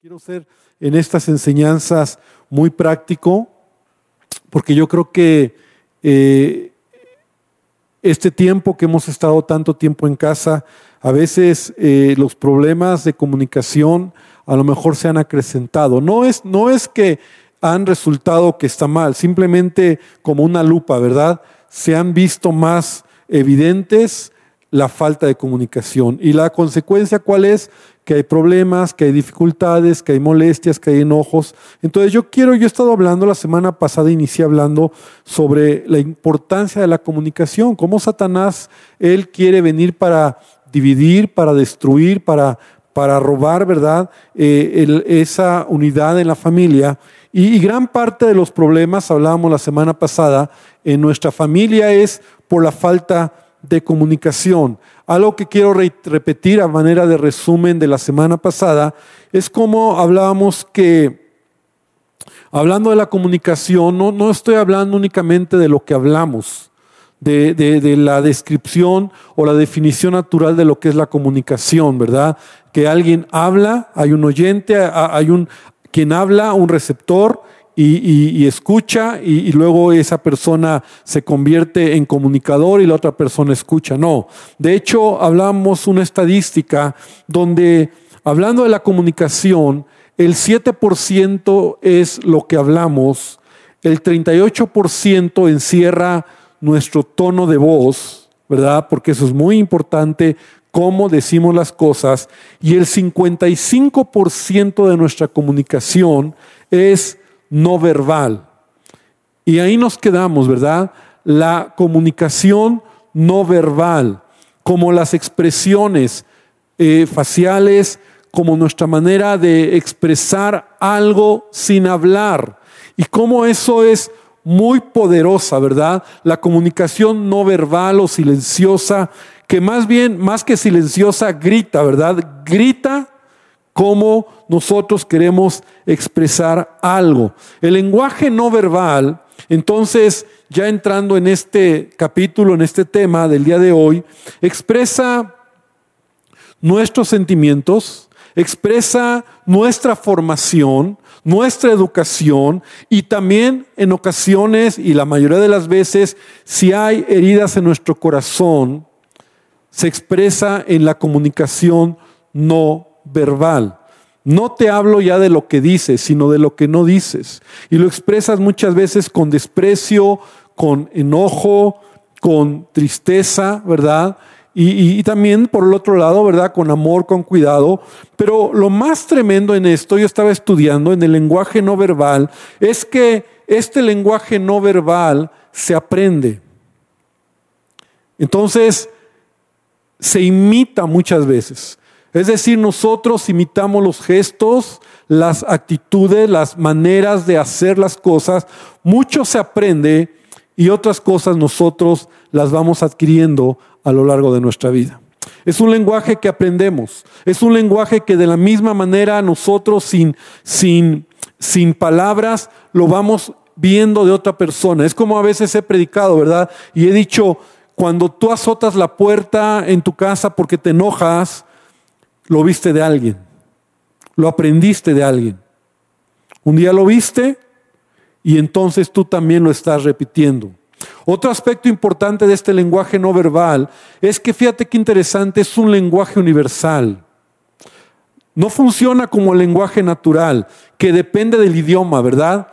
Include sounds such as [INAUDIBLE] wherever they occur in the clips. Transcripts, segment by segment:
Quiero ser en estas enseñanzas muy práctico, porque yo creo que eh, este tiempo que hemos estado tanto tiempo en casa, a veces eh, los problemas de comunicación a lo mejor se han acrecentado. No es, no es que han resultado que está mal, simplemente como una lupa, ¿verdad? Se han visto más evidentes la falta de comunicación. ¿Y la consecuencia cuál es? Que hay problemas, que hay dificultades, que hay molestias, que hay enojos. Entonces yo quiero, yo he estado hablando la semana pasada, inicié hablando sobre la importancia de la comunicación, cómo Satanás, él quiere venir para dividir, para destruir, para, para robar, ¿verdad? Eh, esa unidad en la familia. Y, y gran parte de los problemas, hablábamos la semana pasada, en nuestra familia es por la falta de de comunicación. Algo que quiero repetir a manera de resumen de la semana pasada es como hablábamos que, hablando de la comunicación, no, no estoy hablando únicamente de lo que hablamos, de, de, la descripción o la definición natural de lo que es la comunicación, ¿verdad? Que alguien habla, hay un oyente, hay un quien habla, un receptor, y, escucha y, luego esa persona se convierte en comunicador y la otra persona escucha. No, de hecho hablamos una estadística donde hablando de la comunicación, el 7% es lo que hablamos, el 38% encierra nuestro tono de voz, ¿verdad? Porque eso es muy importante, cómo decimos las cosas, y el 55% de nuestra comunicación es no verbal. Y ahí nos quedamos, ¿verdad? La comunicación no verbal, como las expresiones eh, faciales, como nuestra manera de expresar algo sin hablar. Y cómo eso es muy poderosa, ¿verdad? La comunicación no verbal o silenciosa, que más bien, más que silenciosa, grita, ¿verdad? Grita cómo nosotros queremos expresar algo. El lenguaje no verbal, entonces, ya entrando en este capítulo, en este tema del día de hoy, expresa nuestros sentimientos, expresa nuestra formación, nuestra educación y también en ocasiones y la mayoría de las veces, si hay heridas en nuestro corazón, se expresa en la comunicación no verbal. No te hablo ya de lo que dices, sino de lo que no dices. Y lo expresas muchas veces con desprecio, con enojo, con tristeza, ¿verdad? Y, también por el otro lado, ¿verdad? Con amor, con cuidado. Pero lo más tremendo en esto, yo estaba estudiando en el lenguaje no verbal, es que este lenguaje no verbal se aprende. Entonces, se imita muchas veces. Es decir, nosotros imitamos los gestos, las actitudes, las maneras de hacer las cosas. Mucho se aprende y otras cosas nosotros las vamos adquiriendo a lo largo de nuestra vida. Es un lenguaje que aprendemos. Es un lenguaje que de la misma manera nosotros sin, sin, sin palabras lo vamos viendo de otra persona. Es como a veces he predicado, ¿verdad? Y he dicho, cuando tú azotas la puerta en tu casa porque te enojas, lo viste de alguien, lo aprendiste de alguien. Un día lo viste y entonces tú también lo estás repitiendo. Otro aspecto importante de este lenguaje no verbal es que fíjate qué interesante, es un lenguaje universal. No funciona como el lenguaje natural, que depende del idioma, ¿verdad?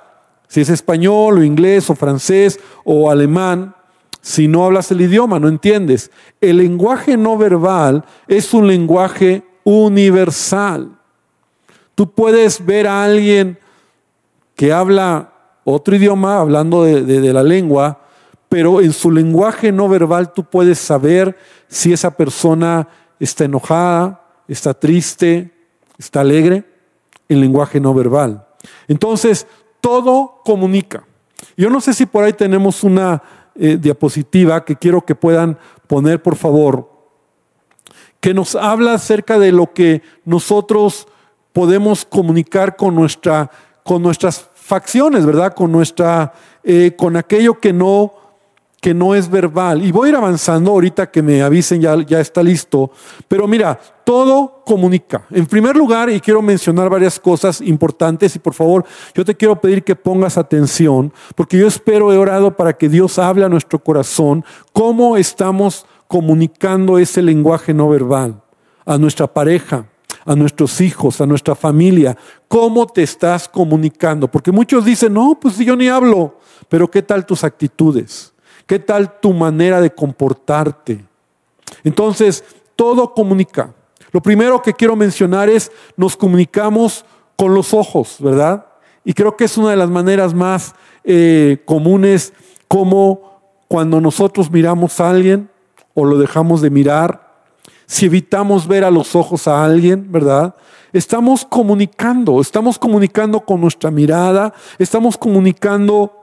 Si es español o inglés o francés o alemán, si no hablas el idioma, no entiendes. El lenguaje no verbal es un lenguaje universal. Tú puedes ver a alguien que habla otro idioma, hablando de, la lengua, pero en su lenguaje no verbal tú puedes saber si esa persona está enojada, está triste, está alegre, en lenguaje no verbal. Entonces, todo comunica. Yo no sé si por ahí tenemos una eh, diapositiva que quiero que puedan poner, por favor que nos habla acerca de lo que nosotros podemos comunicar con, nuestra, con nuestras facciones, ¿verdad? Con, nuestra, eh, con aquello que no, que no es verbal. Y voy a ir avanzando ahorita que me avisen, ya, ya está listo. Pero mira, todo comunica. En primer lugar, y quiero mencionar varias cosas importantes, y por favor, yo te quiero pedir que pongas atención, porque yo espero, he orado para que Dios hable a nuestro corazón, cómo estamos comunicando ese lenguaje no verbal a nuestra pareja, a nuestros hijos, a nuestra familia. ¿Cómo te estás comunicando? Porque muchos dicen, no, pues yo ni hablo, pero ¿qué tal tus actitudes? ¿Qué tal tu manera de comportarte? Entonces, todo comunica. Lo primero que quiero mencionar es, nos comunicamos con los ojos, ¿verdad? Y creo que es una de las maneras más eh, comunes como cuando nosotros miramos a alguien o lo dejamos de mirar, si evitamos ver a los ojos a alguien, ¿verdad? Estamos comunicando, estamos comunicando con nuestra mirada, estamos comunicando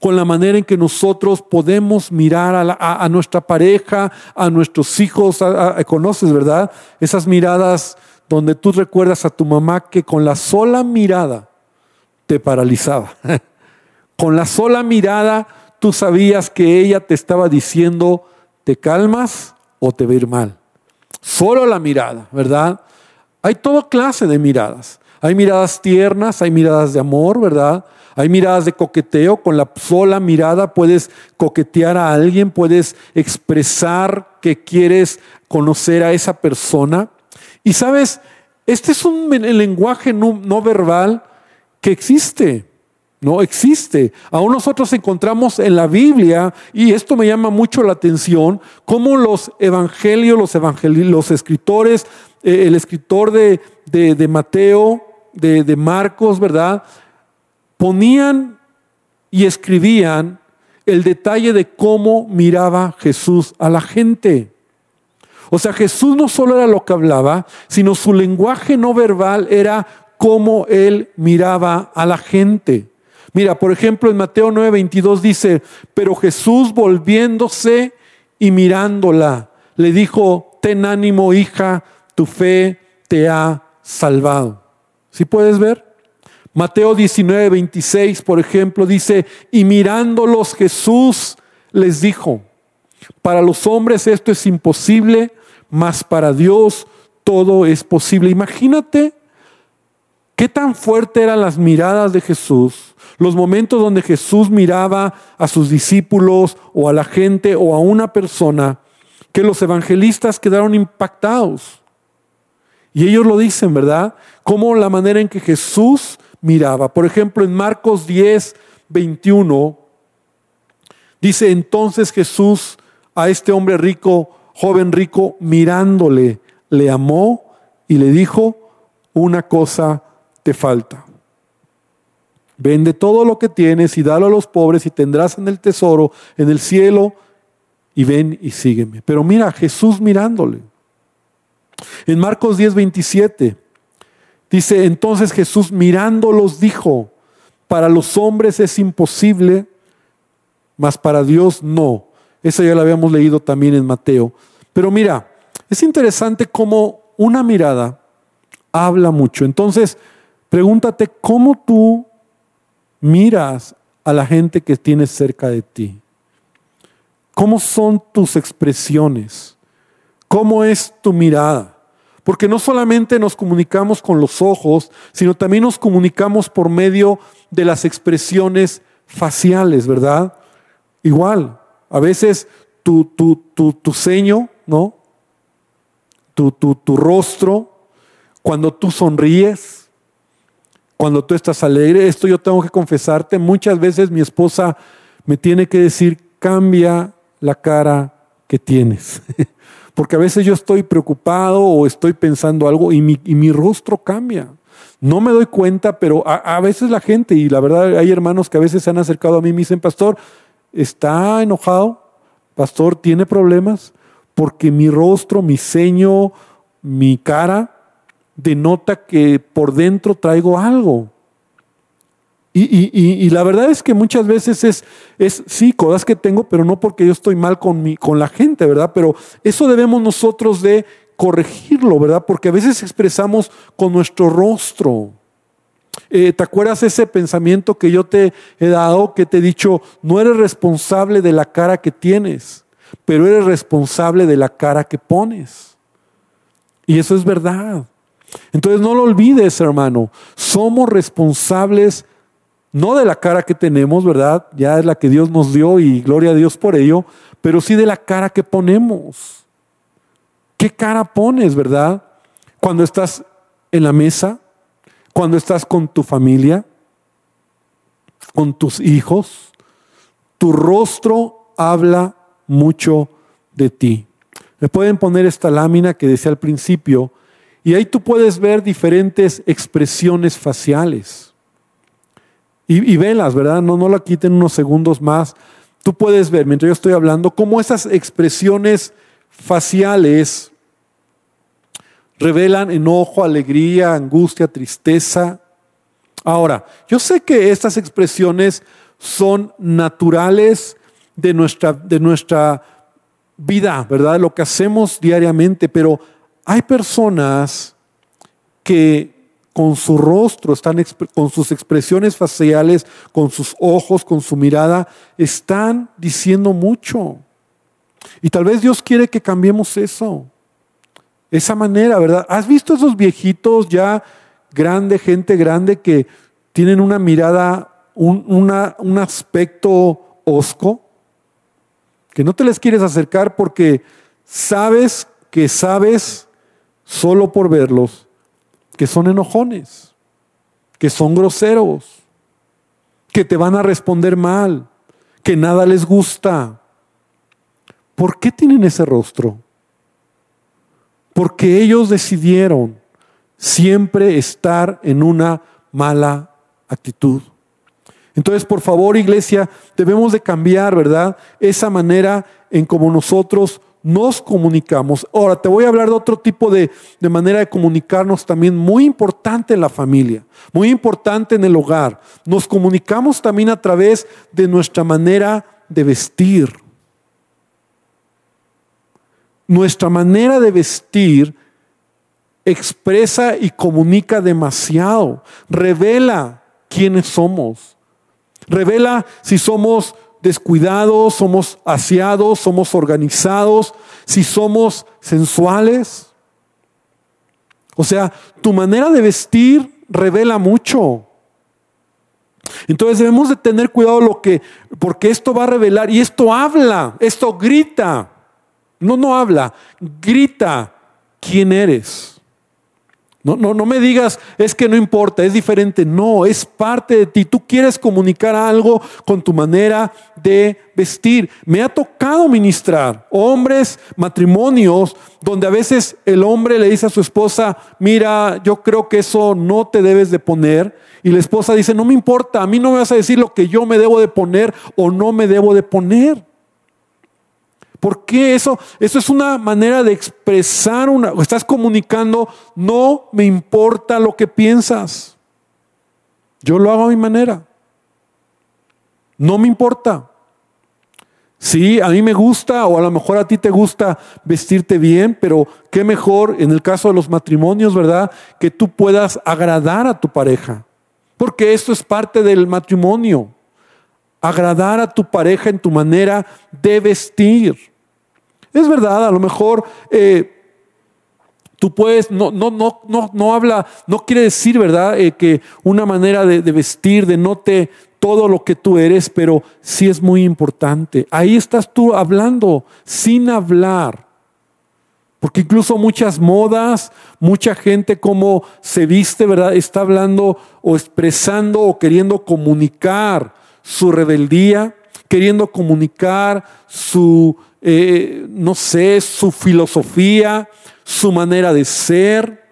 con la manera en que nosotros podemos mirar a, nuestra pareja, a nuestros hijos, conoces, ¿verdad? Esas miradas donde tú recuerdas a tu mamá que con la sola mirada te paralizaba. [LAUGHS] con la sola mirada tú sabías que ella te estaba diciendo, ¿te calmas o te va a ir mal? Solo la mirada, ¿verdad? Hay toda clase de miradas. Hay miradas tiernas, hay miradas de amor, ¿verdad? Hay miradas de coqueteo, con la sola mirada puedes coquetear a alguien, puedes expresar que quieres conocer a esa persona. Y sabes, este es un lenguaje no, verbal que existe. No existe. Aún nosotros encontramos en la Biblia, y esto me llama mucho la atención, cómo los evangelios, los, los escritores, eh, el escritor de, de, Mateo, de, de Marcos, ¿verdad? ponían y escribían el detalle de cómo miraba Jesús a la gente. O sea, Jesús no solo era lo que hablaba, sino su lenguaje no verbal era cómo él miraba a la gente. Mira, por ejemplo, en Mateo 9:22 dice, pero Jesús volviéndose y mirándola, le dijo, ten ánimo hija, tu fe te ha salvado. ¿Sí puedes ver? Mateo 19, 26, por ejemplo, dice, y mirándolos Jesús les dijo, para los hombres esto es imposible, mas para Dios todo es posible. Imagínate qué tan fuerte eran las miradas de Jesús, los momentos donde Jesús miraba a sus discípulos o a la gente o a una persona, que los evangelistas quedaron impactados. Y ellos lo dicen, ¿verdad? Como la manera en que Jesús miraba. Por ejemplo, en Marcos 10, 21, dice entonces Jesús a este hombre rico, joven rico, mirándole, le amó y le dijo, una cosa te falta. Vende todo lo que tienes y dalo a los pobres y tendrás en el tesoro, en el cielo, y ven y sígueme. Pero mira, Jesús mirándole. En Marcos 10, 27, Dice, entonces Jesús mirándolos dijo, para los hombres es imposible, mas para Dios no. Eso ya lo habíamos leído también en Mateo. Pero mira, es interesante cómo una mirada habla mucho. Entonces, pregúntate cómo tú miras a la gente que tienes cerca de ti. ¿Cómo son tus expresiones? ¿Cómo es tu mirada? Porque no solamente nos comunicamos con los ojos, sino también nos comunicamos por medio de las expresiones faciales, ¿verdad? Igual, a veces tu, tu, tu, tu ceño, ¿no? Tu, tu rostro, cuando tú sonríes, cuando tú estás alegre, esto yo tengo que confesarte, muchas veces mi esposa me tiene que decir, cambia la cara que tienes. [LAUGHS] Porque a veces yo estoy preocupado o estoy pensando algo y mi, rostro cambia. No me doy cuenta, pero a, veces la gente, y la verdad hay hermanos que a veces se han acercado a mí y me dicen, pastor, ¿está enojado? Pastor, ¿tiene problemas? Porque mi rostro, mi ceño, mi cara denota que por dentro traigo algo. Y, la verdad es que muchas veces es, es, sí, cosas que tengo, pero no porque yo estoy mal con, mi, con la gente, ¿verdad? Pero eso debemos nosotros de corregirlo, ¿verdad? Porque a veces expresamos con nuestro rostro. Eh, ¿Te acuerdas ese pensamiento que yo te he dado, que te he dicho, no eres responsable de la cara que tienes, pero eres responsable de la cara que pones? Y eso es verdad. Entonces no lo olvides, hermano. Somos responsables no de la cara que tenemos, ¿verdad? Ya es la que Dios nos dio y gloria a Dios por ello, pero sí de la cara que ponemos. ¿Qué cara pones, verdad? Cuando estás en la mesa, cuando estás con tu familia, con tus hijos, tu rostro habla mucho de ti. Me pueden poner esta lámina que decía al principio, y ahí tú puedes ver diferentes expresiones faciales. Y, velas, ¿verdad? No, no la quiten unos segundos más. Tú puedes ver, mientras yo estoy hablando, cómo esas expresiones faciales revelan enojo, alegría, angustia, tristeza. Ahora, yo sé que estas expresiones son naturales de nuestra, de nuestra vida, ¿verdad? Lo que hacemos diariamente, pero hay personas que con su rostro, están con sus expresiones faciales, con sus ojos, con su mirada, están diciendo mucho. Y tal vez Dios quiere que cambiemos eso esa manera, ¿verdad? ¿Has visto esos viejitos ya grande, gente grande que tienen una mirada, un, un aspecto osco? Que no te les quieres acercar porque sabes que sabes solo por verlos que son enojones, que son groseros, que te van a responder mal, que nada les gusta. ¿Por qué tienen ese rostro? porque ellos decidieron siempre estar en una mala actitud. Entonces, por favor, iglesia, debemos de cambiar, ¿verdad? Esa manera en como nosotros nos comunicamos. Ahora, te voy a hablar de otro tipo de, de, manera de comunicarnos también muy importante en la familia, muy importante en el hogar. Nos comunicamos también a través de nuestra manera de vestir nuestra manera de vestir expresa y comunica demasiado, revela quiénes somos, revela si somos descuidados, somos aseados, somos organizados, si somos sensuales. O sea, tu manera de vestir revela mucho. Entonces debemos de tener cuidado lo que, porque esto va a revelar y esto habla, esto grita. No, no habla, grita quién eres. No, no, no me digas, es que no importa, es diferente. No, es parte de ti. Tú quieres comunicar algo con tu manera de vestir. Me ha tocado ministrar hombres, matrimonios, donde a veces el hombre le dice a su esposa, mira, yo creo que eso no te debes de poner. Y la esposa dice, no me importa, a mí no me vas a decir lo que yo me debo de poner o no me debo de poner. ¿Por qué eso? Eso es una manera de expresar una, estás comunicando, no me importa lo que piensas. Yo lo hago a mi manera. No me importa. Sí, a mí me gusta o a lo mejor a ti te gusta vestirte bien, pero qué mejor en el caso de los matrimonios, ¿verdad? Que tú puedas agradar a tu pareja. Porque esto es parte del matrimonio. Agradar a tu pareja en tu manera de vestir. Es verdad, a lo mejor eh, tú puedes, no, no, no, no, no habla, no quiere decir, ¿verdad? Eh, que una manera de, de vestir denote todo lo que tú eres, pero sí es muy importante. Ahí estás tú hablando sin hablar. Porque incluso muchas modas, mucha gente como se viste, ¿verdad? Está hablando o expresando o queriendo comunicar su rebeldía, queriendo comunicar su eh, no sé, su filosofía, su manera de ser.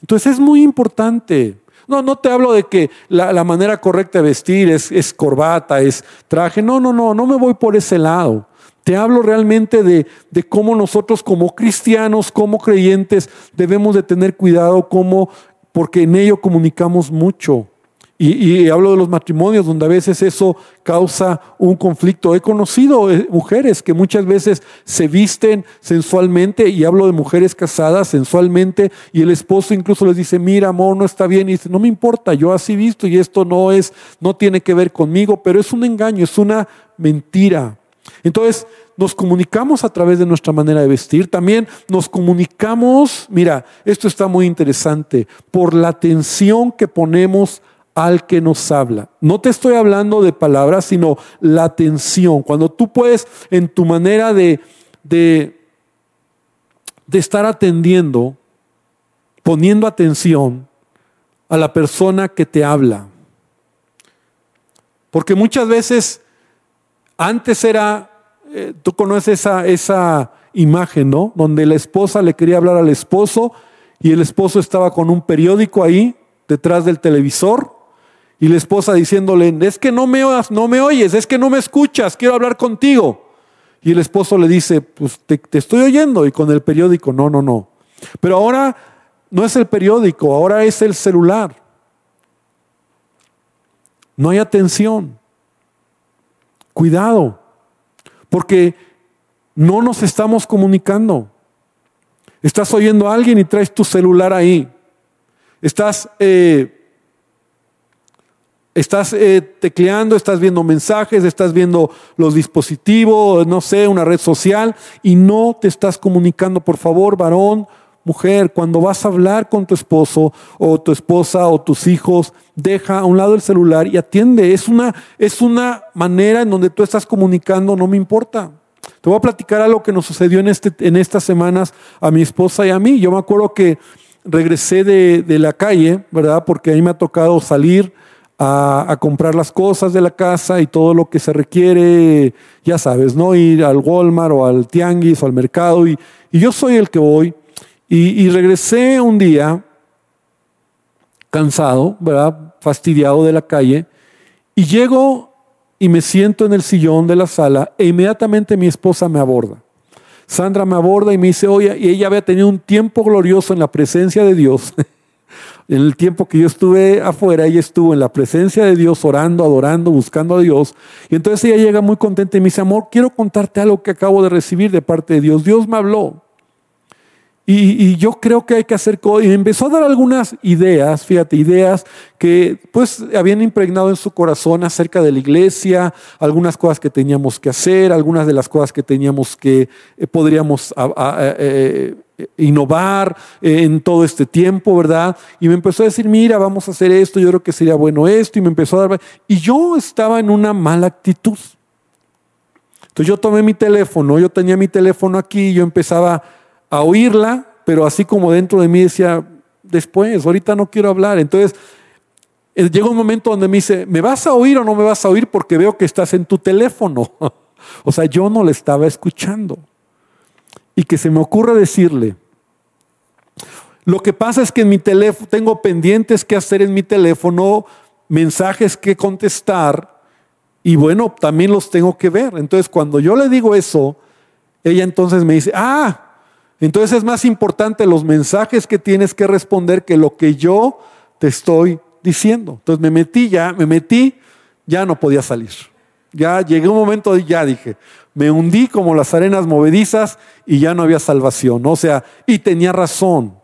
Entonces es muy importante. No, no te hablo de que la, manera correcta de vestir es, es, corbata, es traje. No, no, no, no me voy por ese lado. Te hablo realmente de, de cómo nosotros como cristianos, como creyentes, debemos de tener cuidado, como, porque en ello comunicamos mucho. Y, hablo de los matrimonios donde a veces eso causa un conflicto. He conocido eh, mujeres que muchas veces se visten sensualmente y hablo de mujeres casadas sensualmente y el esposo incluso les dice, mira amor, no está bien. Y dice, no me importa, yo así visto y esto no es, no tiene que ver conmigo, pero es un engaño, es una mentira. Entonces, nos comunicamos a través de nuestra manera de vestir, también nos comunicamos, mira, esto está muy interesante, por la atención que ponemos al que nos habla. No te estoy hablando de palabras, sino la atención. Cuando tú puedes en tu manera de, de, estar atendiendo, poniendo atención a la persona que te habla. Porque muchas veces, antes era, eh, tú conoces esa, esa imagen, ¿no? Donde la esposa le quería hablar al esposo y el esposo estaba con un periódico ahí detrás del televisor y la esposa diciéndole, es que no me, no me oyes, es que no me escuchas, quiero hablar contigo. Y el esposo le dice, pues te, estoy oyendo. Y con el periódico, no, no, no. Pero ahora no es el periódico, ahora es el celular. No hay atención. Cuidado, porque no nos estamos comunicando. Estás oyendo a alguien y traes tu celular ahí. Estás eh, Estás eh, tecleando, estás viendo mensajes, estás viendo los dispositivos, no sé, una red social y no te estás comunicando. Por favor, varón, mujer, cuando vas a hablar con tu esposo o tu esposa o tus hijos, deja a un lado el celular y atiende. Es una, es una manera en donde tú estás comunicando, no me importa. Te voy a platicar algo que nos sucedió en, este, en estas semanas a mi esposa y a mí. Yo me acuerdo que regresé de, de la calle, ¿verdad? Porque a mí me ha tocado salir a, comprar las cosas de la casa y todo lo que se requiere, ya sabes, ¿no? Ir al Walmart o al Tianguis o al mercado y, yo soy el que voy y, regresé un día cansado, ¿verdad? Fastidiado de la calle y llego y me siento en el sillón de la sala e inmediatamente mi esposa me aborda. Sandra me aborda y me dice, oye, y ella había tenido un tiempo glorioso en la presencia de Dios. [LAUGHS] En el tiempo que yo estuve afuera, ella estuvo en la presencia de Dios, orando, adorando, buscando a Dios. Y entonces ella llega muy contenta y me dice, amor, quiero contarte algo que acabo de recibir de parte de Dios. Dios me habló. Y, yo creo que hay que hacer Y me empezó a dar algunas ideas, fíjate, ideas que pues habían impregnado en su corazón acerca de la iglesia, algunas cosas que teníamos que hacer, algunas de las cosas que teníamos que, eh, podríamos eh, innovar en todo este tiempo, ¿verdad? Y me empezó a decir, mira, vamos a hacer esto, yo creo que sería bueno esto, y me empezó a dar... Y yo estaba en una mala actitud. Entonces yo tomé mi teléfono, yo tenía mi teléfono aquí, y yo empezaba a oírla, pero así como dentro de mí decía, después, ahorita no quiero hablar. Entonces, eh, llega un momento donde me dice, ¿me vas a oír o no me vas a oír? Porque veo que estás en tu teléfono. [LAUGHS] o sea, yo no le estaba escuchando. Y que se me ocurre decirle, lo que pasa es que en mi teléfono tengo pendientes que hacer en mi teléfono, mensajes que contestar, y bueno, también los tengo que ver. Entonces, cuando yo le digo eso, ella entonces me dice, ah, entonces es más importante los mensajes que tienes que responder que lo que yo te estoy diciendo. Entonces me metí ya, me metí, ya no podía salir. Ya llegué un momento y ya dije, me hundí como las arenas movedizas y ya no había salvación. O sea, y tenía razón.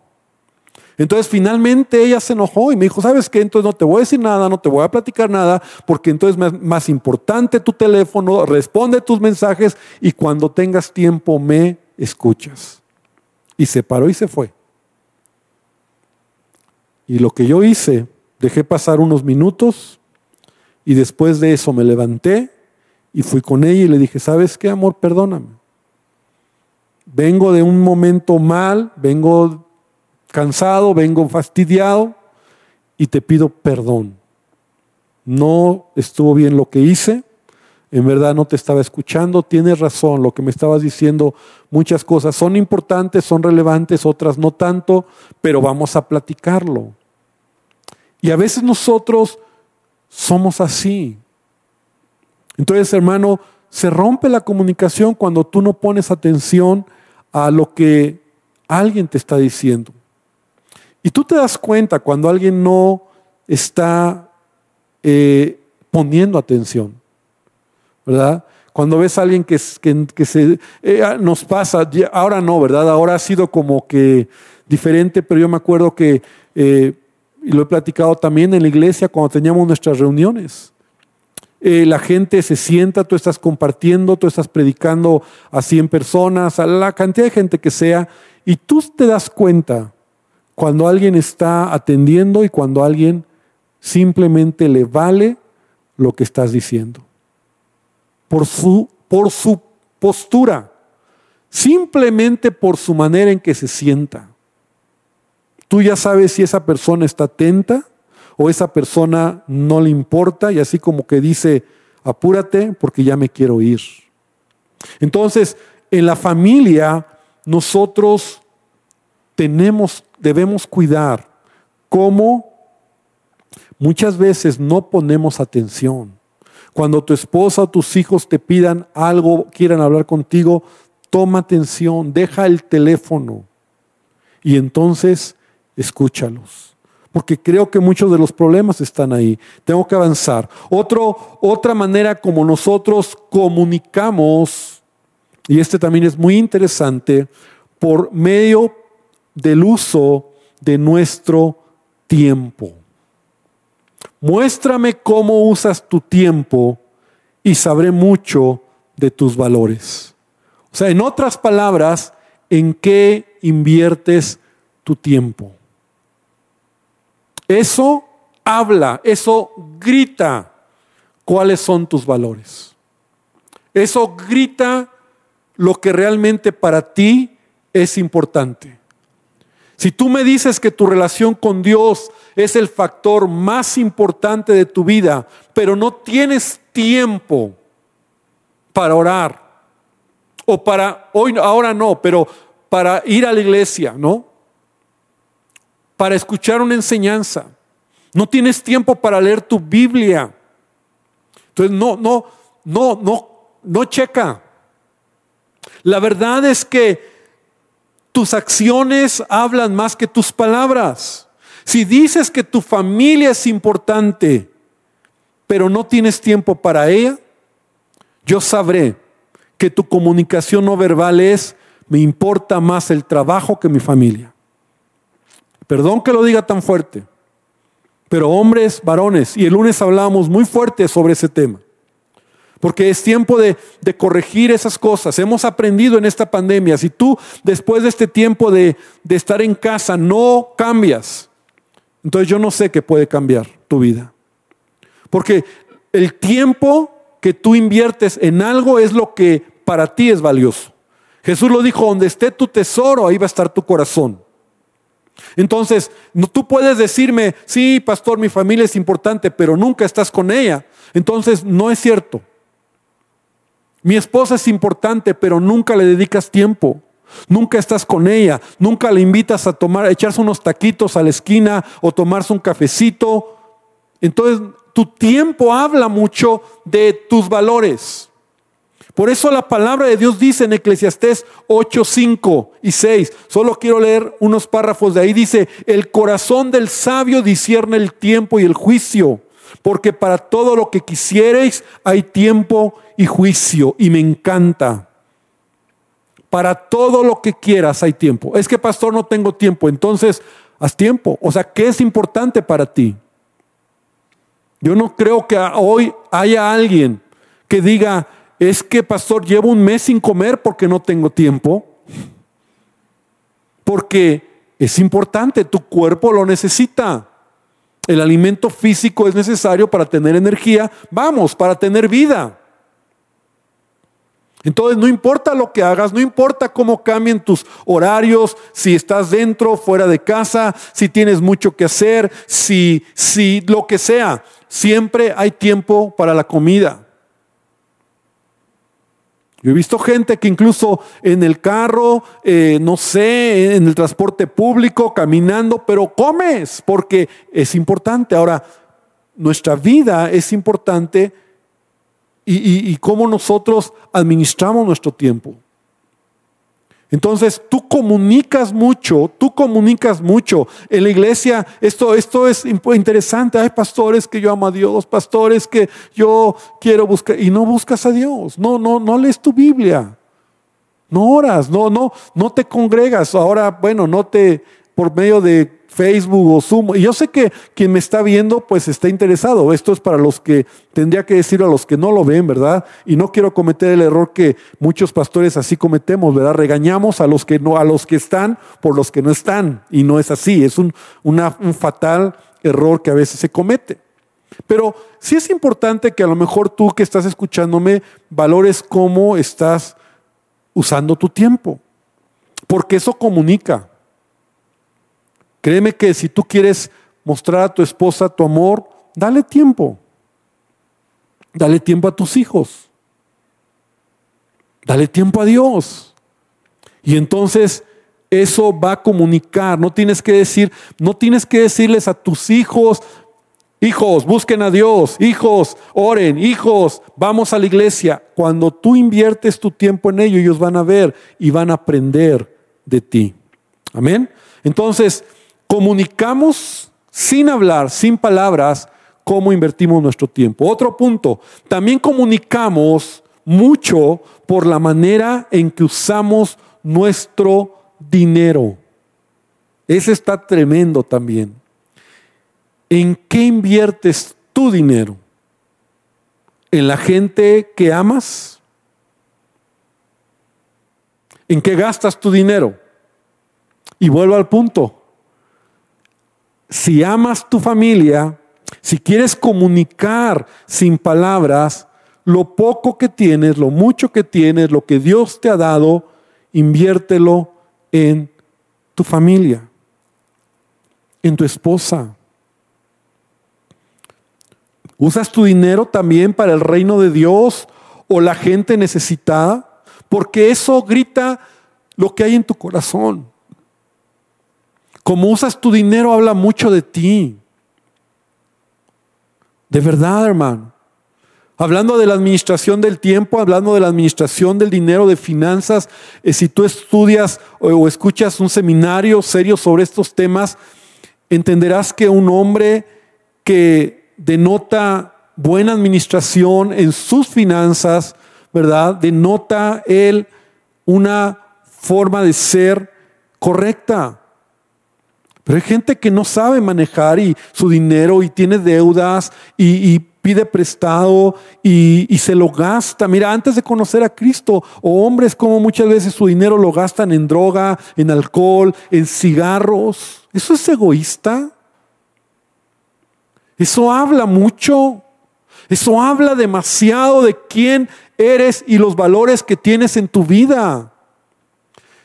Entonces finalmente ella se enojó y me dijo, ¿sabes qué? Entonces no te voy a decir nada, no te voy a platicar nada, porque entonces es más importante tu teléfono, responde tus mensajes y cuando tengas tiempo me escuchas. Y se paró y se fue. Y lo que yo hice, dejé pasar unos minutos y después de eso me levanté y fui con ella y le dije, ¿sabes qué, amor? Perdóname. Vengo de un momento mal, vengo cansado, vengo fastidiado y te pido perdón. No estuvo bien lo que hice, en verdad no te estaba escuchando, tienes razón, lo que me estabas diciendo, muchas cosas son importantes, son relevantes, otras no tanto, pero vamos a platicarlo. Y a veces nosotros somos así. Entonces, hermano, se rompe la comunicación cuando tú no pones atención a lo que alguien te está diciendo. Y tú te das cuenta cuando alguien no está eh, poniendo atención, ¿verdad? Cuando ves a alguien que, eh, ah, nos pasa, ahora no, ¿verdad? Ahora ha sido como que diferente, pero yo me acuerdo que, eh, y lo he platicado también en la iglesia cuando teníamos nuestras reuniones. Eh, la gente se sienta, tú estás compartiendo, tú estás predicando a 100 personas, a la cantidad de gente que sea, y tú te das cuenta cuando alguien está atendiendo y cuando alguien simplemente le vale lo que estás diciendo. Por su, por su postura, simplemente por su manera en que se sienta. Tú ya sabes si esa persona está atenta o esa persona no le importa y así como que dice, apúrate porque ya me quiero ir. Entonces, en la familia nosotros tenemos, debemos cuidar cómo muchas veces no ponemos atención. Cuando tu esposa o tus hijos te pidan algo, quieran hablar contigo, toma atención, deja el teléfono y entonces escúchalos porque creo que muchos de los problemas están ahí. Tengo que avanzar. Otra manera como nosotros comunicamos, y este también es muy interesante, por medio del uso de nuestro tiempo. Muéstrame cómo usas tu tiempo y sabré mucho de tus valores. O sea, en otras palabras, ¿en qué inviertes tu tiempo? Eso habla, eso grita cuáles son tus valores. Eso grita lo que realmente para ti es importante. Si tú me dices que tu relación con Dios es el factor más importante de tu vida, pero no tienes tiempo para orar, o para, hoy, ahora no, pero para ir a la iglesia, ¿no? para escuchar una enseñanza. No tienes tiempo para leer tu Biblia. Entonces, no, no, no, no, no checa. La verdad es que tus acciones hablan más que tus palabras. Si dices que tu familia es importante, pero no tienes tiempo para ella, yo sabré que tu comunicación no verbal es, me importa más el trabajo que mi familia. Perdón que lo diga tan fuerte, pero hombres, varones, y el lunes hablábamos muy fuerte sobre ese tema, porque es tiempo de, corregir esas cosas. Hemos aprendido en esta pandemia, si tú después de este tiempo de, de estar en casa no cambias, entonces yo no sé qué puede cambiar tu vida. Porque el tiempo que tú inviertes en algo es lo que para ti es valioso. Jesús lo dijo, donde esté tu tesoro, ahí va a estar tu corazón. Entonces, tú puedes decirme, sí, pastor, mi familia es importante, pero nunca estás con ella. Entonces, no es cierto. Mi esposa es importante, pero nunca le dedicas tiempo. Nunca estás con ella, nunca le invitas a tomar, a echarse unos taquitos a la esquina o tomarse un cafecito. Entonces, tu tiempo habla mucho de tus valores. Por eso la palabra de Dios dice en Eclesiastés 8, 5 y 6, solo quiero leer unos párrafos de ahí, dice, el corazón del sabio discierne el tiempo y el juicio, porque para todo lo que quisiereis hay tiempo y juicio, y me encanta. Para todo lo que quieras hay tiempo. Es que pastor no tengo tiempo, entonces haz tiempo. O sea, ¿qué es importante para ti? Yo no creo que hoy haya alguien que diga, es que, pastor, llevo un mes sin comer porque no tengo tiempo. Porque es importante, tu cuerpo lo necesita. El alimento físico es necesario para tener energía, vamos, para tener vida. Entonces no importa lo que hagas, no importa cómo cambien tus horarios, si estás dentro, fuera de casa, si tienes mucho que hacer, si, si lo que sea, siempre hay tiempo para la comida. Yo he visto gente que incluso en el carro, eh, no sé, en el transporte público, caminando, pero comes porque es importante. Ahora, nuestra vida es importante y, cómo nosotros administramos nuestro tiempo. Entonces tú comunicas mucho, tú comunicas mucho. En la iglesia esto, esto es interesante. Hay pastores que yo amo a Dios, pastores que yo quiero buscar y no buscas a Dios. No, no, no lees tu Biblia. No oras, no, no, no te congregas. Ahora, bueno, no te por medio de Facebook o Zoom. Y yo sé que quien me está viendo pues está interesado. Esto es para los que tendría que decir a los que no lo ven, ¿verdad? Y no quiero cometer el error que muchos pastores así cometemos, ¿verdad? Regañamos a los que no, a los que están por los que no están. Y no es así. Es un, un fatal error que a veces se comete. Pero sí es importante que a lo mejor tú que estás escuchándome valores cómo estás usando tu tiempo. Porque eso comunica. Créeme que si tú quieres mostrar a tu esposa tu amor, dale tiempo. Dale tiempo a tus hijos. Dale tiempo a Dios. Y entonces eso va a comunicar. No tienes que decir, no tienes que decirles a tus hijos, hijos, busquen a Dios, hijos, oren, hijos, vamos a la iglesia. Cuando tú inviertes tu tiempo en ello, ellos van a ver y van a aprender de ti. Amén. Entonces, comunicamos sin hablar, sin palabras, cómo invertimos nuestro tiempo. Otro punto, también comunicamos mucho por la manera en que usamos nuestro dinero. Ese está tremendo también. ¿En qué inviertes tu dinero? ¿En la gente que amas? ¿En qué gastas tu dinero? Y vuelvo al punto si amas tu familia, si quieres comunicar sin palabras lo poco que tienes, lo mucho que tienes, lo que Dios te ha dado, inviértelo en tu familia, en tu esposa. ¿Usas tu dinero también para el reino de Dios o la gente necesitada? Porque eso grita lo que hay en tu corazón. Como usas tu dinero habla mucho de ti. De verdad, hermano. Hablando de la administración del tiempo, hablando de la administración del dinero, de finanzas, eh, si tú estudias o escuchas un seminario serio sobre estos temas, entenderás que un hombre que denota buena administración en sus finanzas, ¿verdad? Denota él una forma de ser correcta. Pero hay gente que no sabe manejar y su dinero y tiene deudas y, pide prestado y, y, se lo gasta. Mira, antes de conocer a Cristo, o hombres como muchas veces su dinero lo gastan en droga, en alcohol, en cigarros. ¿Eso es egoísta? Eso habla mucho. Eso habla demasiado de quién eres y los valores que tienes en tu vida.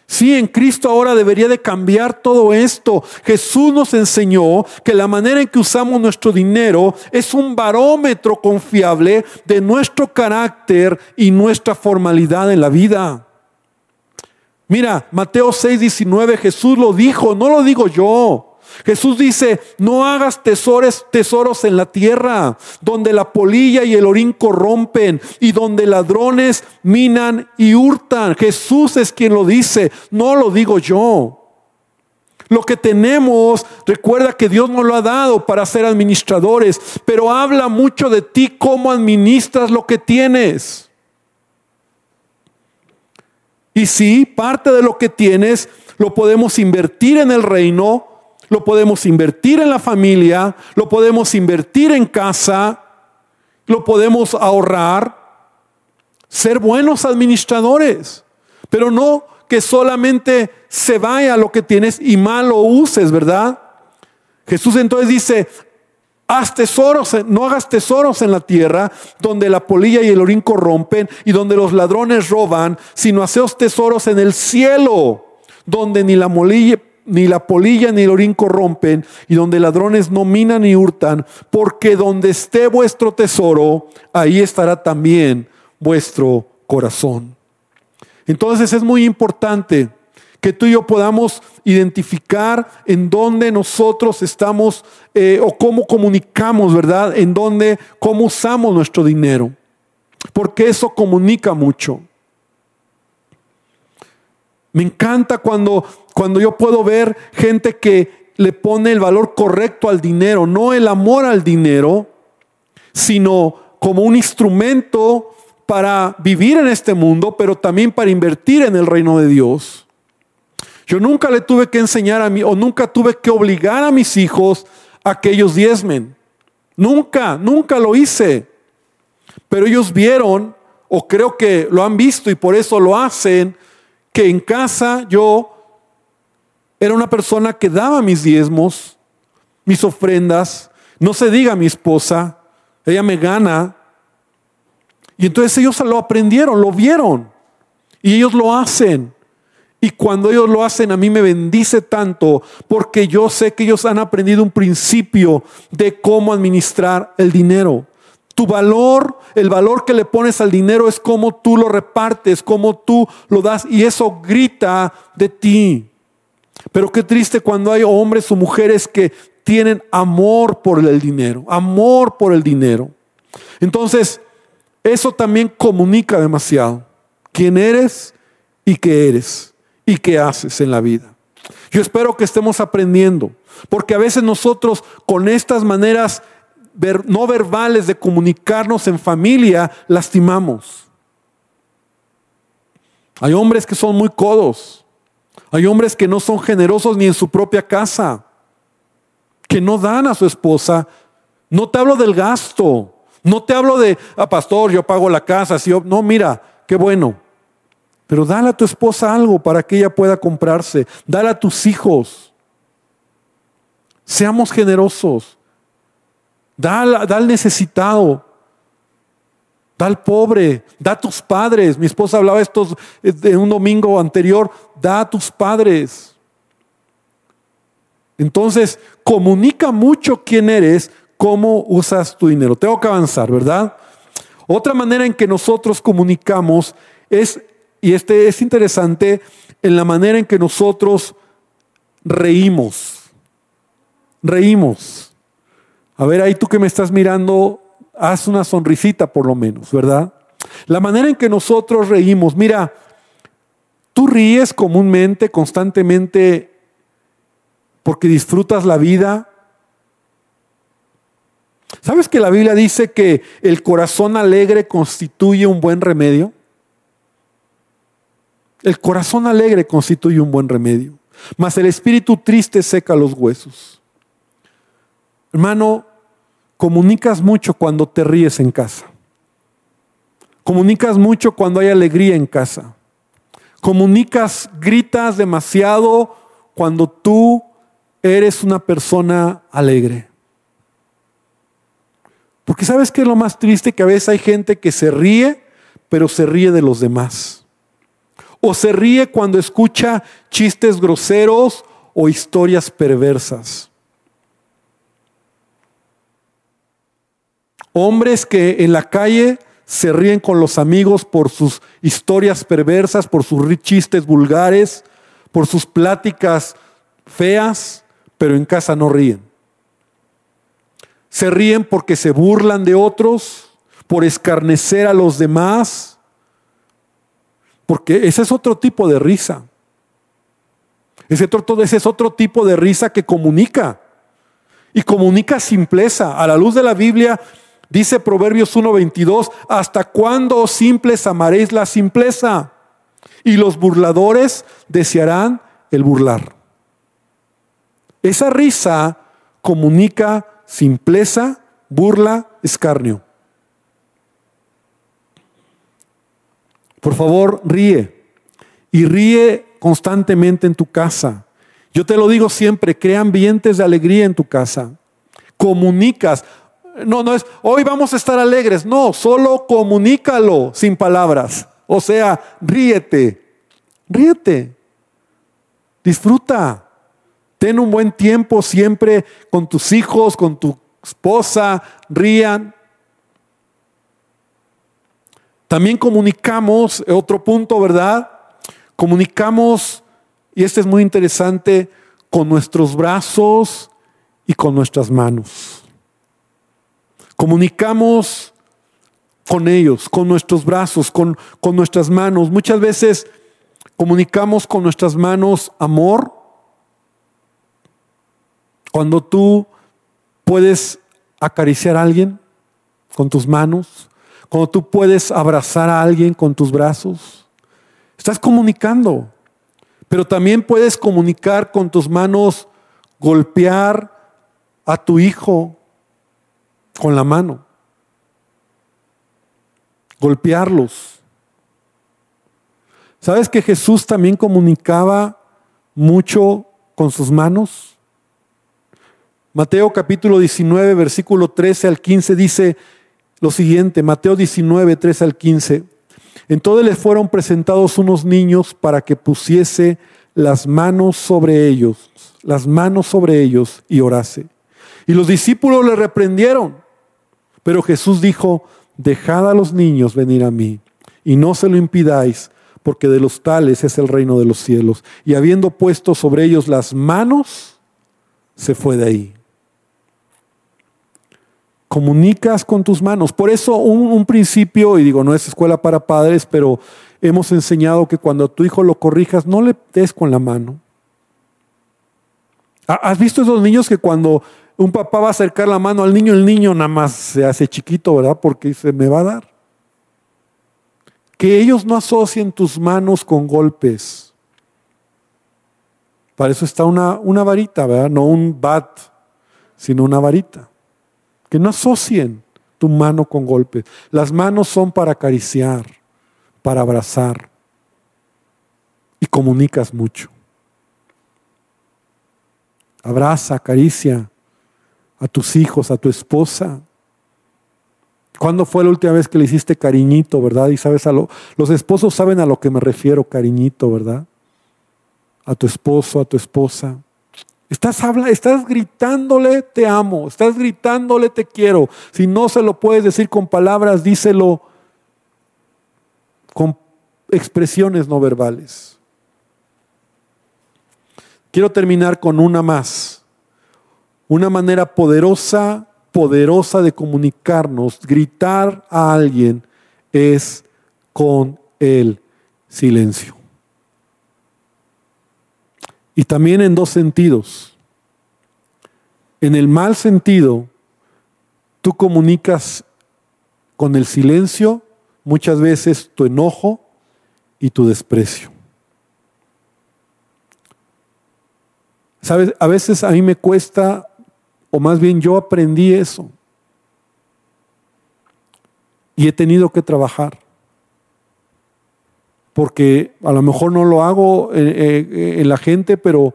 Sí, en Cristo ahora debería de cambiar todo esto. Jesús nos enseñó que la manera en que usamos nuestro dinero es un barómetro confiable de nuestro carácter y nuestra formalidad en la vida. Mira, Mateo 6, 19, Jesús lo dijo, no lo digo yo. Jesús dice, no hagas tesoros, tesoros en la tierra, donde la polilla y el orín corrompen y donde ladrones minan y hurtan. Jesús es quien lo dice, no lo digo yo. Lo que tenemos, recuerda que Dios nos lo ha dado para ser administradores, pero habla mucho de ti cómo administras lo que tienes. Y si parte de lo que tienes lo podemos invertir en el reino, lo podemos invertir en la familia, lo podemos invertir en casa, lo podemos ahorrar, ser buenos administradores, pero no que solamente se vaya lo que tienes y mal lo uses, ¿verdad? Jesús entonces dice, haz tesoros, no hagas tesoros en la tierra donde la polilla y el orín corrompen y donde los ladrones roban, sino haceos tesoros en el cielo, donde ni la molilla, ni la polilla ni el orín corrompen, y donde ladrones no minan ni hurtan, porque donde esté vuestro tesoro, ahí estará también vuestro corazón. Entonces es muy importante que tú y yo podamos identificar en dónde nosotros estamos eh, o cómo comunicamos, ¿verdad? En dónde, cómo usamos nuestro dinero. Porque eso comunica mucho. Me encanta cuando, cuando yo puedo ver gente que le pone el valor correcto al dinero, no el amor al dinero, sino como un instrumento para vivir en este mundo, pero también para invertir en el reino de Dios. Yo nunca le tuve que enseñar a mí, o nunca tuve que obligar a mis hijos a que ellos diezmen. Nunca, nunca lo hice. Pero ellos vieron, o creo que lo han visto y por eso lo hacen, que en casa yo era una persona que daba mis diezmos, mis ofrendas. No se diga mi esposa, ella me gana. Y entonces ellos lo aprendieron, lo vieron. Y ellos lo hacen. Y cuando ellos lo hacen, a mí me bendice tanto porque yo sé que ellos han aprendido un principio de cómo administrar el dinero. Tu valor, el valor que le pones al dinero es cómo tú lo repartes, cómo tú lo das y eso grita de ti. Pero qué triste cuando hay hombres o mujeres que tienen amor por el dinero, amor por el dinero. Entonces, eso también comunica demasiado quién eres y qué eres y qué haces en la vida. Yo espero que estemos aprendiendo, porque a veces nosotros con estas maneras no verbales de comunicarnos en familia lastimamos. Hay hombres que son muy codos, hay hombres que no son generosos ni en su propia casa, que no dan a su esposa. No te hablo del gasto, no te hablo de, ah, pastor, yo pago la casa. Si no, mira, qué bueno. Pero dale a tu esposa algo para que ella pueda comprarse. Dale a tus hijos. Seamos generosos. Da, al necesitado. Da al pobre. Da a tus padres. Mi esposa hablaba esto en un domingo anterior. Da a tus padres. Entonces, comunica mucho quién eres, cómo usas tu dinero. Tengo que avanzar, ¿verdad? Otra manera en que nosotros comunicamos es y este es interesante en la manera en que nosotros reímos. Reímos. A ver, ahí tú que me estás mirando, haz una sonrisita por lo menos, ¿verdad? La manera en que nosotros reímos, mira, tú ríes comúnmente, constantemente, porque disfrutas la vida. ¿Sabes que la Biblia dice que el corazón alegre constituye un buen remedio? El corazón alegre constituye un buen remedio, mas el espíritu triste seca los huesos. Hermano, comunicas mucho cuando te ríes en casa. Comunicas mucho cuando hay alegría en casa. Comunicas, gritas demasiado cuando tú eres una persona alegre. Porque sabes que es lo más triste que a veces hay gente que se ríe, pero se ríe de los demás o se ríe cuando escucha chistes groseros o historias perversas. Hombres que en la calle se ríen con los amigos por sus historias perversas, por sus chistes vulgares, por sus pláticas feas, pero en casa no ríen. Se ríen porque se burlan de otros, por escarnecer a los demás porque ese es otro tipo de risa. Ese, ese es otro tipo de risa que comunica. Y comunica simpleza. A la luz de la Biblia dice Proverbios 1:22, ¿hasta cuándo simples amaréis la simpleza? Y los burladores desearán el burlar. Esa risa comunica simpleza, burla, escarnio. Por favor, ríe. Y ríe constantemente en tu casa. Yo te lo digo siempre, crea ambientes de alegría en tu casa. Comunicas. No, no es, hoy vamos a estar alegres. No, solo comunícalo sin palabras. O sea, ríete. Ríete. Disfruta. Ten un buen tiempo siempre con tus hijos, con tu esposa. Rían. También comunicamos, otro punto, ¿verdad? Comunicamos, y este es muy interesante, con nuestros brazos y con nuestras manos. Comunicamos con ellos, con nuestros brazos, con, con nuestras manos. Muchas veces Comunicamos con nuestras manos amor. Cuando tú puedes acariciar a alguien con tus manos, cuando tú puedes abrazar a alguien con tus brazos, estás comunicando. Pero también puedes comunicar con tus manos, golpear a tu hijo con la mano, golpearlos. ¿Sabes que Jesús también comunicaba mucho con sus manos? Mateo capítulo 19, versículo 13 al 15 dice lo siguiente, Mateo 19, 13 al 15. Entonces les fueron presentados unos niños para que pusiese las manos sobre ellos, las manos sobre ellos y orase. Y los discípulos le reprendieron. Pero Jesús dijo, dejad a los niños venir a mí y no se lo impidáis, porque de los tales es el reino de los cielos. Y habiendo puesto sobre ellos las manos, se fue de ahí. Comunicas con tus manos. Por eso un, principio, y digo, no es escuela para padres, pero hemos enseñado que cuando a tu hijo lo corrijas, no le des con la mano. ¿Has visto esos niños que cuando un papá va a acercar la mano al niño, el niño nada más se hace chiquito, ¿verdad? Porque se me va a dar. Que ellos no asocien tus manos con golpes. Para eso está una, una varita, ¿verdad? No un bat, sino una varita. Que no asocien tu mano con golpes. Las manos son para acariciar para abrazar y comunicas mucho. Abraza, acaricia a tus hijos, a tu esposa. ¿Cuándo fue la última vez que le hiciste cariñito, verdad? Y sabes a lo, los esposos saben a lo que me refiero, cariñito, ¿verdad? A tu esposo, a tu esposa. Estás, habla, estás gritándole te amo, estás gritándole te quiero. Si no se lo puedes decir con palabras, díselo con expresiones no verbales. Quiero terminar con una más. Una manera poderosa, poderosa de comunicarnos, gritar a alguien, es con el silencio. Y también en dos sentidos. En el mal sentido, tú comunicas con el silencio muchas veces tu enojo y tu desprecio. Sabes, a veces a mí me cuesta, o más bien yo aprendí eso. Y he tenido que trabajar. Porque a lo mejor no lo hago en, en la gente, pero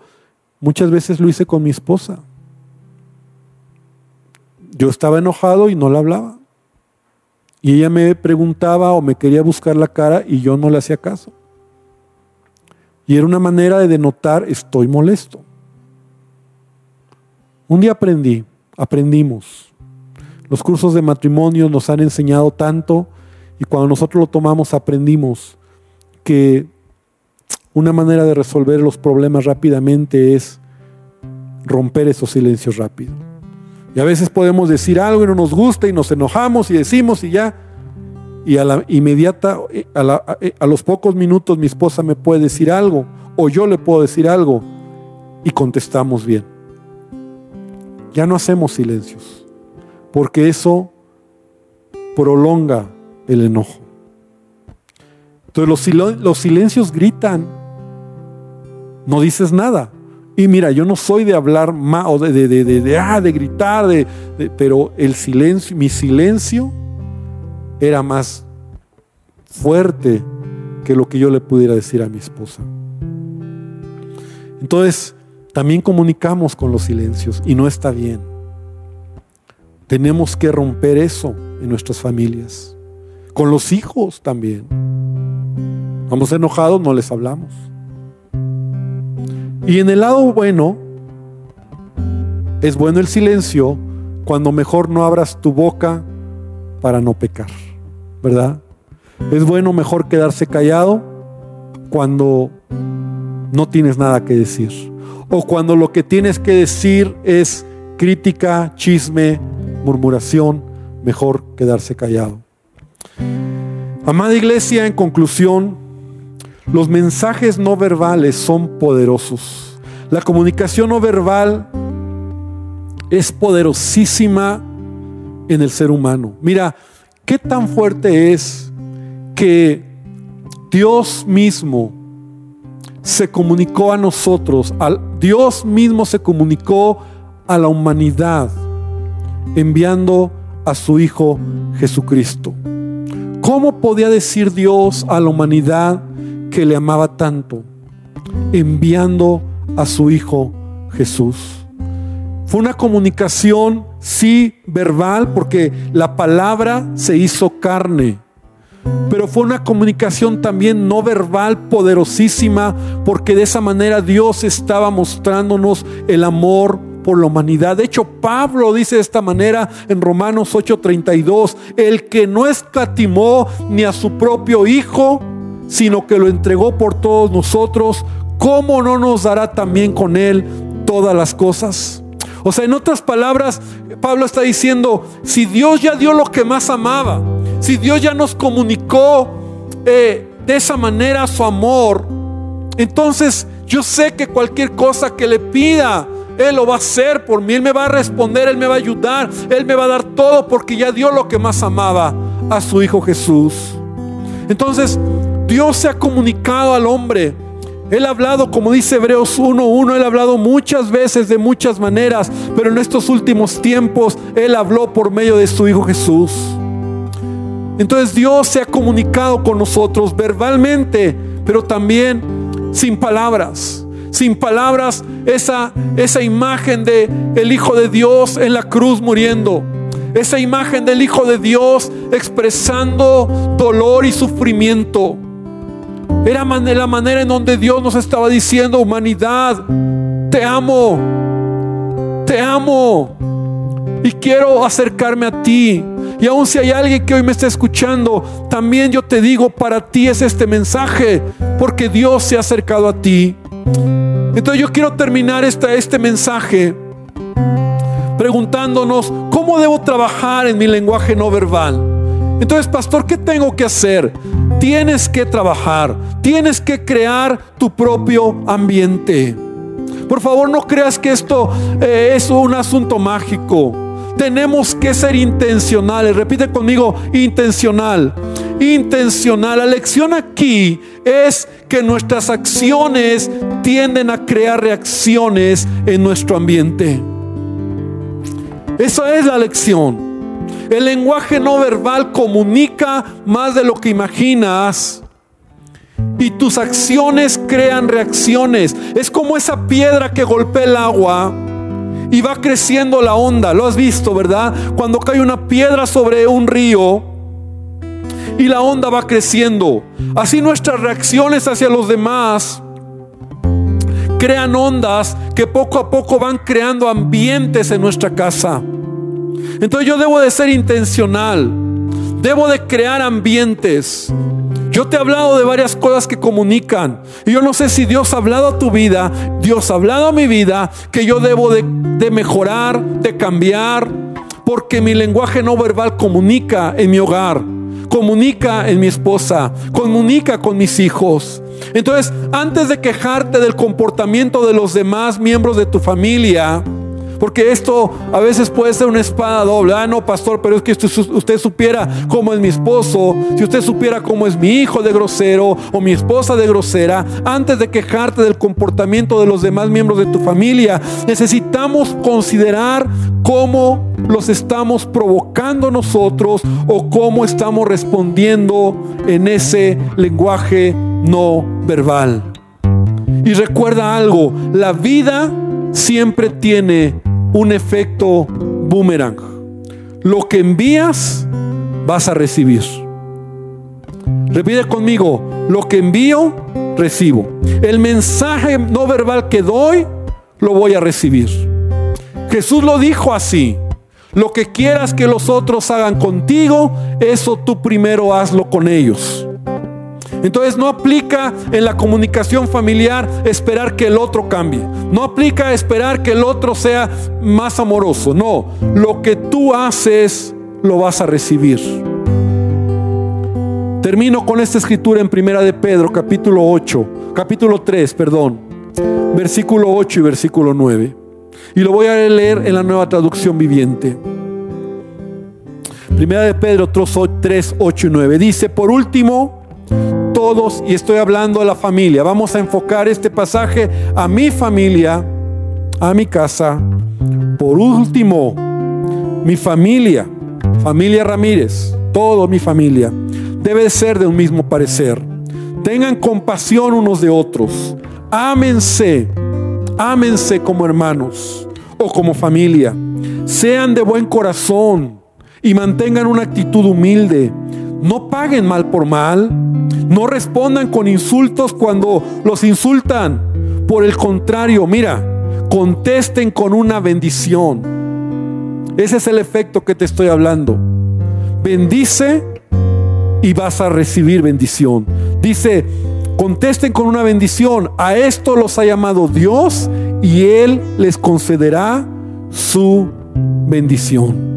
muchas veces lo hice con mi esposa. Yo estaba enojado y no la hablaba. Y ella me preguntaba o me quería buscar la cara y yo no le hacía caso. Y era una manera de denotar estoy molesto. Un día aprendí, aprendimos. Los cursos de matrimonio nos han enseñado tanto y cuando nosotros lo tomamos aprendimos que una manera de resolver los problemas rápidamente es romper esos silencios rápidos. Y a veces podemos decir algo y no nos gusta y nos enojamos y decimos y ya. Y a la inmediata, a, a, los pocos minutos mi esposa me puede decir algo o yo le puedo decir algo y contestamos bien. Ya no hacemos silencios porque eso prolonga el enojo. Entonces los, silencios gritan, no dices nada. Y mira, yo no soy de hablar más o de, ah, de gritar, de, pero el silencio, mi silencio era más fuerte que lo que yo le pudiera decir a mi esposa. Entonces, también comunicamos con los silencios y no está bien. Tenemos que romper eso en nuestras familias. Con los hijos también. Vamos enojados, no les hablamos. Y en el lado bueno, es bueno el silencio cuando mejor no abras tu boca para no pecar, ¿verdad? Es bueno mejor quedarse callado cuando no tienes nada que decir. O cuando lo que tienes que decir es crítica, chisme, murmuración, mejor quedarse callado. Amada iglesia, en conclusión, los mensajes no verbales son poderosos. La comunicación no verbal es poderosísima en el ser humano. Mira, qué tan fuerte es que Dios mismo se comunicó a nosotros, al, Dios mismo se comunicó a la humanidad enviando a su Hijo Jesucristo. ¿Cómo podía decir Dios a la humanidad que le amaba tanto? Enviando a su Hijo Jesús. Fue una comunicación, sí, verbal, porque la palabra se hizo carne. Pero fue una comunicación también no verbal poderosísima, porque de esa manera Dios estaba mostrándonos el amor por la humanidad. De hecho, Pablo dice de esta manera en Romanos 8:32, el que no escatimó ni a su propio Hijo, sino que lo entregó por todos nosotros, ¿cómo no nos dará también con él todas las cosas? O sea, en otras palabras, Pablo está diciendo, si Dios ya dio lo que más amaba, si Dios ya nos comunicó eh, de esa manera su amor, entonces yo sé que cualquier cosa que le pida, él lo va a hacer por mí, Él me va a responder, Él me va a ayudar, Él me va a dar todo porque ya dio lo que más amaba a su Hijo Jesús. Entonces, Dios se ha comunicado al hombre. Él ha hablado, como dice Hebreos 1.1, Él ha hablado muchas veces de muchas maneras, pero en estos últimos tiempos Él habló por medio de su Hijo Jesús. Entonces Dios se ha comunicado con nosotros verbalmente, pero también sin palabras sin palabras esa, esa imagen de el Hijo de Dios en la cruz muriendo. Esa imagen del Hijo de Dios expresando dolor y sufrimiento. Era la manera en donde Dios nos estaba diciendo, humanidad, te amo, te amo y quiero acercarme a ti. Y aun si hay alguien que hoy me está escuchando, también yo te digo, para ti es este mensaje, porque Dios se ha acercado a ti. Entonces yo quiero terminar este mensaje preguntándonos, ¿cómo debo trabajar en mi lenguaje no verbal? Entonces, pastor, ¿qué tengo que hacer? Tienes que trabajar, tienes que crear tu propio ambiente. Por favor, no creas que esto eh, es un asunto mágico. Tenemos que ser intencionales. Repite conmigo, intencional. Intencional. La lección aquí es que nuestras acciones tienden a crear reacciones en nuestro ambiente. Esa es la lección. El lenguaje no verbal comunica más de lo que imaginas. Y tus acciones crean reacciones. Es como esa piedra que golpea el agua y va creciendo la onda. Lo has visto, ¿verdad? Cuando cae una piedra sobre un río y la onda va creciendo. Así nuestras reacciones hacia los demás crean ondas que poco a poco van creando ambientes en nuestra casa. Entonces yo debo de ser intencional. Debo de crear ambientes. Yo te he hablado de varias cosas que comunican. Y yo no sé si Dios ha hablado a tu vida, Dios ha hablado a mi vida, que yo debo de, de mejorar, de cambiar, porque mi lenguaje no verbal comunica en mi hogar, comunica en mi esposa, comunica con mis hijos. Entonces, antes de quejarte del comportamiento de los demás miembros de tu familia, porque esto a veces puede ser una espada doble. Ah, no, pastor, pero es que usted supiera cómo es mi esposo, si usted supiera cómo es mi hijo de grosero o mi esposa de grosera, antes de quejarte del comportamiento de los demás miembros de tu familia, necesitamos considerar cómo los estamos provocando nosotros o cómo estamos respondiendo en ese lenguaje no verbal. Y recuerda algo, la vida siempre tiene un efecto boomerang. Lo que envías, vas a recibir. Repite conmigo, lo que envío, recibo. El mensaje no verbal que doy, lo voy a recibir. Jesús lo dijo así. Lo que quieras que los otros hagan contigo, eso tú primero hazlo con ellos. Entonces no aplica en la comunicación familiar esperar que el otro cambie. No aplica esperar que el otro sea más amoroso. No, lo que tú haces lo vas a recibir. Termino con esta escritura en Primera de Pedro, capítulo 8, capítulo 3, perdón, versículo 8 y versículo 9. Y lo voy a leer en la nueva traducción viviente. Primera de Pedro 3, 8 y 9. Dice, por último, todos, y estoy hablando a la familia, vamos a enfocar este pasaje a mi familia, a mi casa. Por último, mi familia, familia Ramírez, todo mi familia, debe ser de un mismo parecer. Tengan compasión unos de otros. Ámense, ámense como hermanos o como familia. Sean de buen corazón y mantengan una actitud humilde. No paguen mal por mal. No respondan con insultos cuando los insultan. Por el contrario, mira, contesten con una bendición. Ese es el efecto que te estoy hablando. Bendice y vas a recibir bendición. Dice, contesten con una bendición. A esto los ha llamado Dios y Él les concederá su bendición.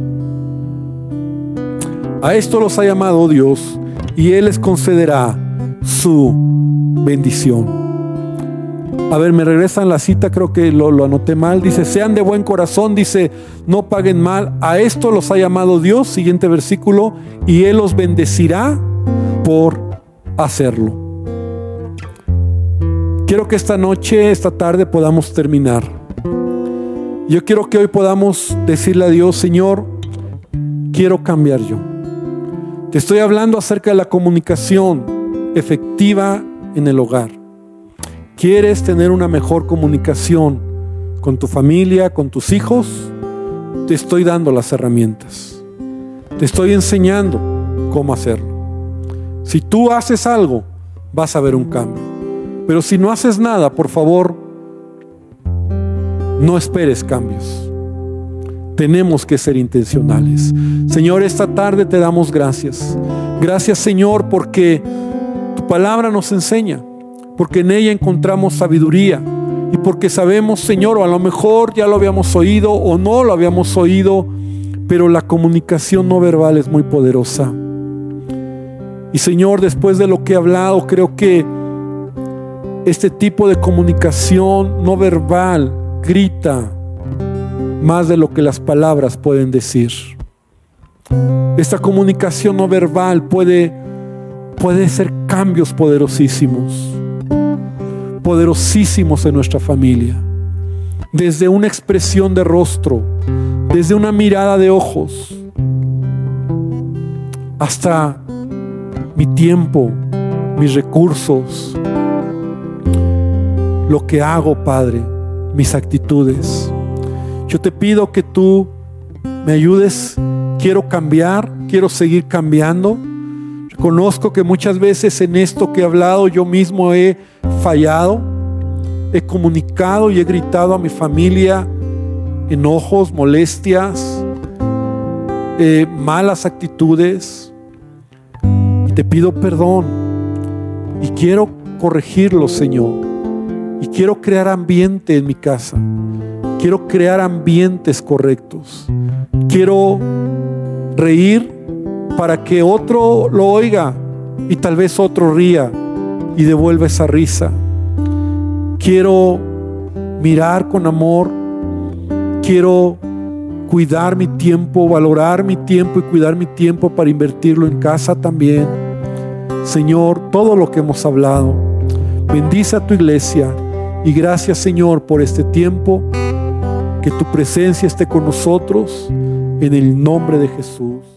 A esto los ha llamado Dios y Él les concederá su bendición. A ver, me regresan la cita, creo que lo, anoté mal. Dice, sean de buen corazón, dice, no paguen mal. A esto los ha llamado Dios, siguiente versículo, y Él los bendecirá por hacerlo. Quiero que esta noche, esta tarde podamos terminar. Yo quiero que hoy podamos decirle a Dios, Señor, quiero cambiar yo. Te estoy hablando acerca de la comunicación efectiva en el hogar. ¿Quieres tener una mejor comunicación con tu familia, con tus hijos? Te estoy dando las herramientas. Te estoy enseñando cómo hacerlo. Si tú haces algo, vas a ver un cambio. Pero si no haces nada, por favor, no esperes cambios. Tenemos que ser intencionales. Señor, esta tarde te damos gracias. Gracias Señor porque palabra nos enseña, porque en ella encontramos sabiduría y porque sabemos Señor, o a lo mejor ya lo habíamos oído o no lo habíamos oído, pero la comunicación no verbal es muy poderosa. Y Señor, después de lo que he hablado, creo que este tipo de comunicación no verbal grita, más de lo que las palabras pueden decir. Esta comunicación no verbal puede, puede ser cambios poderosísimos, poderosísimos en nuestra familia. Desde una expresión de rostro, desde una mirada de ojos, hasta mi tiempo, mis recursos, lo que hago, Padre, mis actitudes. Yo te pido que tú me ayudes. Quiero cambiar, quiero seguir cambiando. Reconozco que muchas veces en esto que he hablado yo mismo he fallado. He comunicado y he gritado a mi familia enojos, molestias, eh, malas actitudes. te pido perdón y quiero corregirlo, Señor. Y quiero crear ambiente en mi casa. Quiero crear ambientes correctos. Quiero reír para que otro lo oiga y tal vez otro ría y devuelva esa risa. Quiero mirar con amor. Quiero cuidar mi tiempo, valorar mi tiempo y cuidar mi tiempo para invertirlo en casa también. Señor, todo lo que hemos hablado. Bendice a tu iglesia y gracias Señor por este tiempo que tu presencia esté con nosotros en el nombre de Jesús.